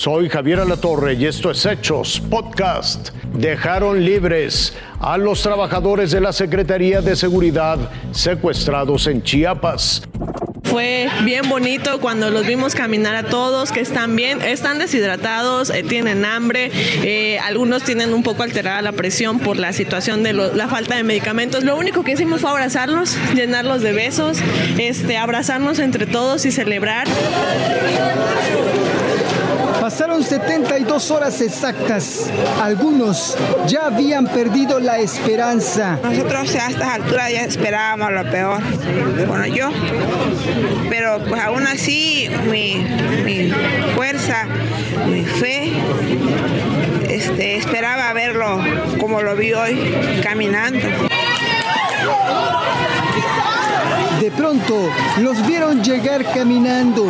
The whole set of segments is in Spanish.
Soy Javier Alatorre y esto es Hechos Podcast. Dejaron libres a los trabajadores de la Secretaría de Seguridad secuestrados en Chiapas. Fue bien bonito cuando los vimos caminar a todos, que están bien, están deshidratados, eh, tienen hambre, eh, algunos tienen un poco alterada la presión por la situación de la falta de medicamentos. Lo único que hicimos fue abrazarlos, llenarlos de besos, este, abrazarnos entre todos y celebrar. Pasaron 72 horas exactas. Algunos ya habían perdido la esperanza. Nosotros a estas alturas ya esperábamos lo peor. Bueno, yo. Pero pues aún así mi, fuerza, mi fe, este, esperaba verlo como lo vi hoy, caminando. De pronto los vieron llegar caminando.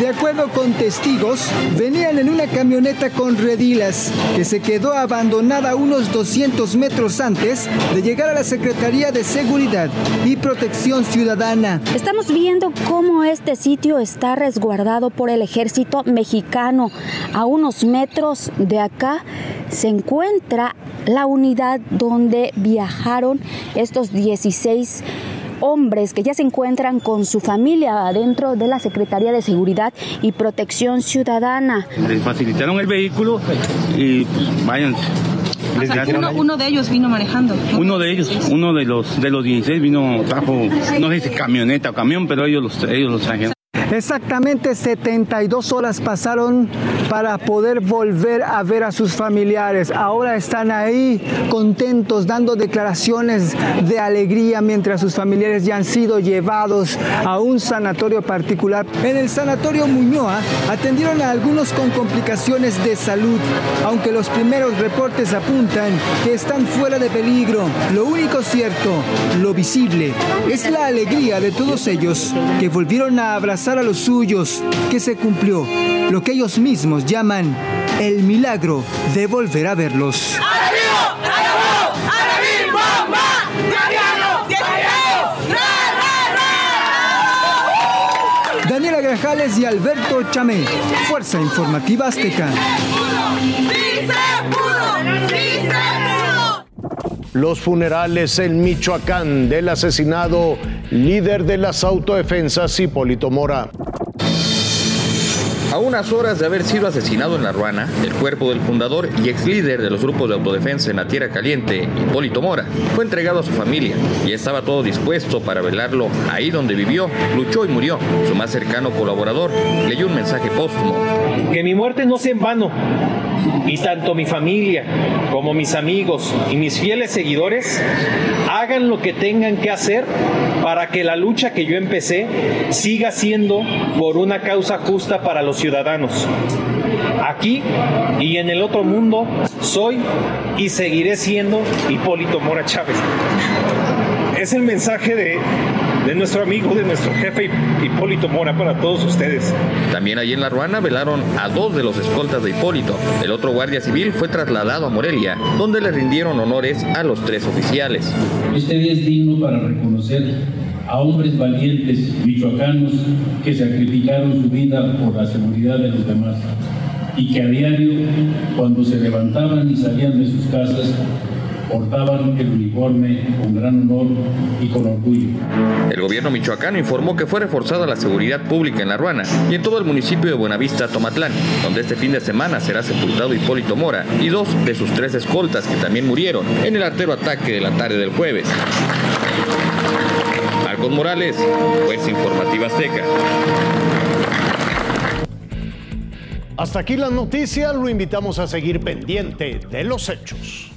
De acuerdo con testigos, venían en una camioneta con redilas que se quedó abandonada unos 200 metros antes de llegar a la Secretaría de Seguridad y Protección Ciudadana. Estamos viendo cómo este sitio está resguardado por el ejército mexicano. A unos metros de acá se encuentra la unidad donde viajaron estos 16 hombres que ya se encuentran con su familia adentro de la Secretaría de Seguridad y Protección Ciudadana. Les facilitaron el vehículo y pues, váyanse. uno, de ellos vino manejando. Uno de ellos, uno de los de los 16 vino, trajo, no sé si camioneta o camión, pero ellos los, ellos los trajeron. Exactamente 72 horas pasaron para poder volver a ver a sus familiares. Ahora están ahí contentos, dando declaraciones de alegría mientras sus familiares ya han sido llevados a un sanatorio particular. En el sanatorio Muñoa atendieron a algunos con complicaciones de salud, aunque los primeros reportes apuntan que están fuera de peligro. Lo único cierto, lo visible, es la alegría de todos ellos que volvieron a abrazar a los suyos, que se cumplió lo que ellos mismos llaman el milagro de volver a verlos. Daniela Grajales y Alberto Chamé, Fuerza Informativa Azteca. Los funerales en Michoacán del asesinado líder de las autodefensas Hipólito Mora. A unas horas de haber sido asesinado en La Ruana, el cuerpo del fundador y ex líder de los grupos de autodefensa en la Tierra Caliente, Hipólito Mora, fue entregado a su familia y estaba todo dispuesto para velarlo ahí donde vivió, luchó y murió. Su más cercano colaborador leyó un mensaje póstumo. Que mi muerte no sea en vano y tanto mi familia como mis amigos y mis fieles seguidores hagan lo que tengan que hacer para que la lucha que yo empecé siga siendo por una causa justa para los ciudadanos. Aquí y en el otro mundo soy y seguiré siendo Hipólito Mora Chávez. Es el mensaje de, de nuestro amigo, de nuestro jefe Hipólito Mora para todos ustedes. También allí en La Ruana velaron a dos de los escoltas de Hipólito. El otro guardia civil fue trasladado a Morelia, donde le rindieron honores a los tres oficiales. Este día es digno para reconocer a hombres valientes michoacanos que sacrificaron su vida por la seguridad de los demás y que a diario, cuando se levantaban y salían de sus casas, portaban el uniforme con gran honor y con orgullo. El gobierno michoacano informó que fue reforzada la seguridad pública en La Ruana y en todo el municipio de Buenavista, Tomatlán, donde este fin de semana será sepultado Hipólito Mora y dos de sus tres escoltas que también murieron en el artero ataque de la tarde del jueves. Marcos Morales, Fuerza Informativa Azteca. Hasta aquí las noticias, lo invitamos a seguir pendiente de los hechos.